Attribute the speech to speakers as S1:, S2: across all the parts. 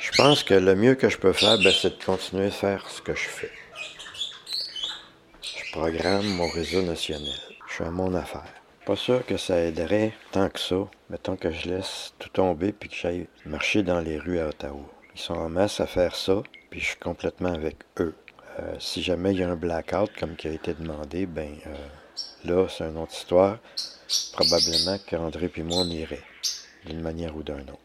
S1: Je pense que le mieux que je peux faire, ben, c'est de continuer à faire ce que je fais. Je programme mon réseau national. Je suis à mon affaire. Pas sûr que ça aiderait tant que ça. Mettons que je laisse tout tomber puis que j'aille marcher dans les rues à Ottawa. Ils sont en masse à faire ça, puis je suis complètement avec eux. Euh, si jamais il y a un blackout comme qui a été demandé, ben euh, là, c'est une autre histoire. Probablement qu'André puis moi, on irait, d'une manière ou d'une autre.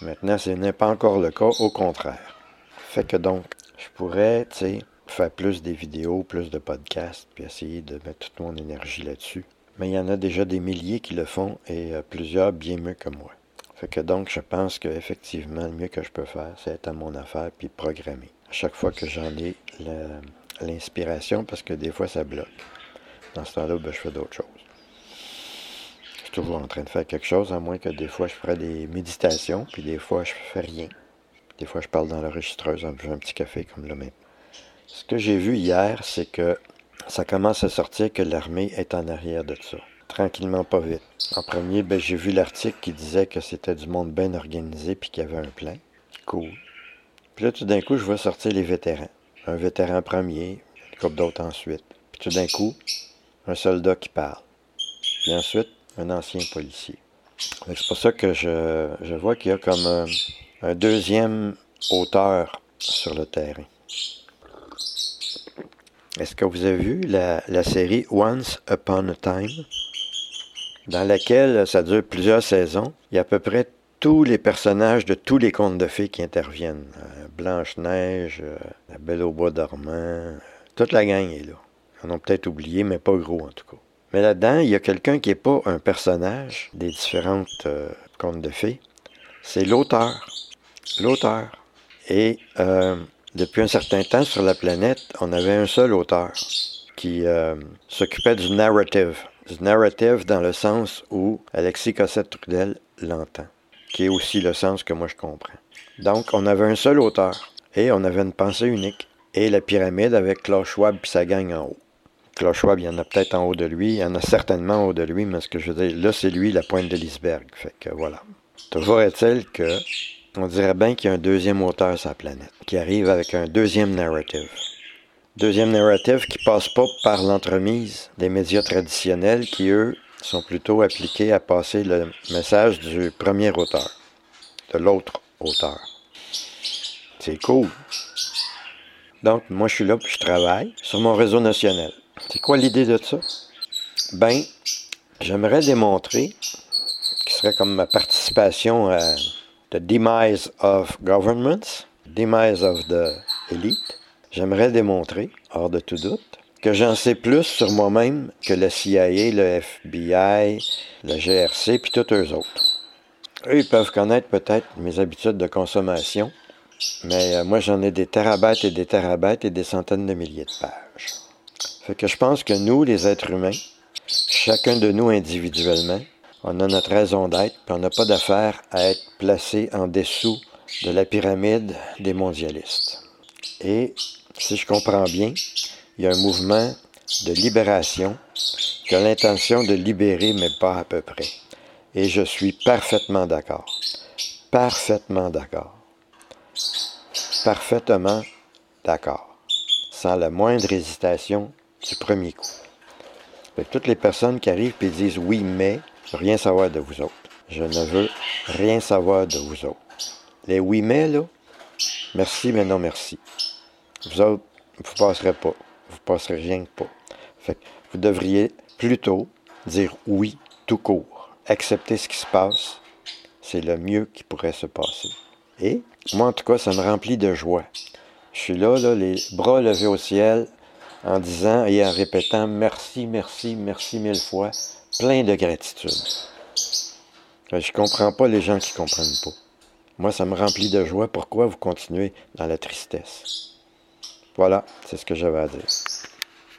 S1: Maintenant, ce n'est pas encore le cas, au contraire. Fait que donc, je pourrais, tu sais, faire plus des vidéos, plus de podcasts, puis essayer de mettre toute mon énergie là-dessus. Mais il y en a déjà des milliers qui le font et euh, plusieurs bien mieux que moi. Fait que donc, je pense qu'effectivement, le mieux que je peux faire, c'est être à mon affaire puis programmer. À chaque fois que j'en ai l'inspiration, parce que des fois, ça bloque. Dans ce temps-là, ben, je fais d'autres choses. En train de faire quelque chose, à moins que des fois, je ferai des méditations, puis des fois, je fais rien. Des fois, je parle dans l'enregistreuse en buvant un petit café comme là maintenant. Ce que j'ai vu hier, c'est que ça commence à sortir que l'armée est en arrière de ça. Tranquillement, pas vite. En premier, ben, j'ai vu l'article qui disait que c'était du monde bien organisé puis qu'il y avait un plan. Cool. Puis là, tout d'un coup, je vois sortir les vétérans. Un vétéran premier, une couple d'autres ensuite. Puis tout d'un coup, un soldat qui parle. Puis ensuite, un ancien policier. C'est pour ça que je, vois qu'il y a comme un, deuxième auteur sur le terrain. Est-ce que vous avez vu la, série Once Upon a Time, dans laquelle ça dure plusieurs saisons? Il y a à peu près tous les personnages de tous les contes de fées qui interviennent. Euh, Blanche-Neige, euh, La Belle au Bois dormant, toute la gang est là. Ils en ont peut-être oublié, mais pas gros en tout cas. Mais là-dedans, il y a quelqu'un qui n'est pas un personnage des différentes euh, contes de fées. C'est l'auteur. L'auteur. Et euh, depuis un certain temps sur la planète, on avait un seul auteur qui euh, s'occupait du narrative. Du narrative dans le sens où Alexis Cossette-Trudel l'entend, qui est aussi le sens que moi je comprends. Donc, on avait un seul auteur et on avait une pensée unique. Et la pyramide avec Klaus Schwab puis sa gang en haut. Klaus Schwab, il y en a peut-être en haut de lui, il y en a certainement en haut de lui, mais ce que je veux dire, là, c'est lui la pointe de l'iceberg. Fait que voilà. Toujours est-il que on dirait bien qu'il y a un deuxième auteur sur la planète, qui arrive avec un deuxième narrative. Deuxième narrative qui passe pas par l'entremise des médias traditionnels qui, eux, sont plutôt appliqués à passer le message du premier auteur, de l'autre auteur. C'est cool. Donc, moi, je suis là, puis je travaille sur mon réseau national. C'est quoi l'idée de ça? Ben, j'aimerais démontrer, qui serait comme ma participation à The Demise of Governments, Demise of the Elite, j'aimerais démontrer, hors de tout doute, que j'en sais plus sur moi-même que le CIA, le FBI, le GRC, puis tous eux autres. Eux, ils peuvent connaître peut-être mes habitudes de consommation, mais euh, moi, j'en ai des terabytes et des terabytes et des centaines de milliers de pages. Fait que je pense que nous, les êtres humains, chacun de nous individuellement, on a notre raison d'être, puis on n'a pas d'affaire à être placé en dessous de la pyramide des mondialistes. Et si je comprends bien, il y a un mouvement de libération qui a l'intention de libérer, mais pas à peu près. Et je suis parfaitement d'accord. Parfaitement d'accord. Parfaitement d'accord. Sans la moindre hésitation du premier coup. Toutes les personnes qui arrivent et disent oui, mais rien savoir de vous autres. Je ne veux rien savoir de vous autres. Les oui mais, là, merci, mais non merci. Vous autres, vous passerez pas. Vous passerez rien que pas. Vous devriez plutôt dire oui tout court. Accepter ce qui se passe, c'est le mieux qui pourrait se passer. Et moi, en tout cas, ça me remplit de joie. Je suis là, les bras levés au ciel, en disant et en répétant merci, merci, merci mille fois plein de gratitude. Je comprends pas les gens qui comprennent pas. Moi, ça me remplit de joie. Pourquoi vous continuez dans la tristesse? Voilà, c'est ce que j'avais à dire.